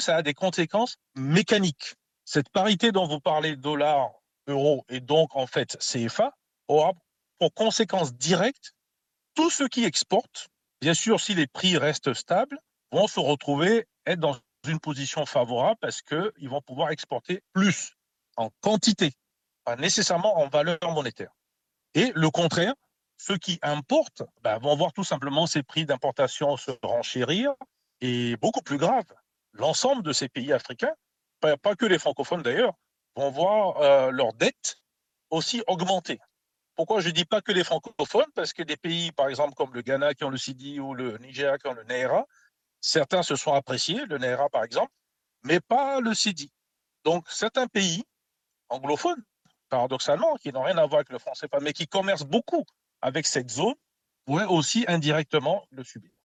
ça a des conséquences mécaniques. Cette parité dont vous parlez, dollar, euro, et donc en fait CFA, aura pour conséquence directe tous ceux qui exportent, bien sûr si les prix restent stables, vont se retrouver être dans une position favorable parce qu'ils vont pouvoir exporter plus en quantité, pas nécessairement en valeur monétaire. Et le contraire, ceux qui importent ben, vont voir tout simplement ces prix d'importation se renchérir et beaucoup plus grave, l'ensemble de ces pays africains, pas, que les francophones d'ailleurs, vont voir euh, leurs dettes aussi augmenter. Pourquoi je ne dis pas que les francophones? Parce que des pays, par exemple, comme le Ghana qui ont le CIDI ou le Nigeria qui ont le Naira, certains se sont appréciés, le Naira par exemple, mais pas le CIDI. Donc certains pays anglophones, paradoxalement, qui n'ont rien à voir avec le français, mais qui commercent beaucoup avec cette zone, pourraient aussi indirectement le subir.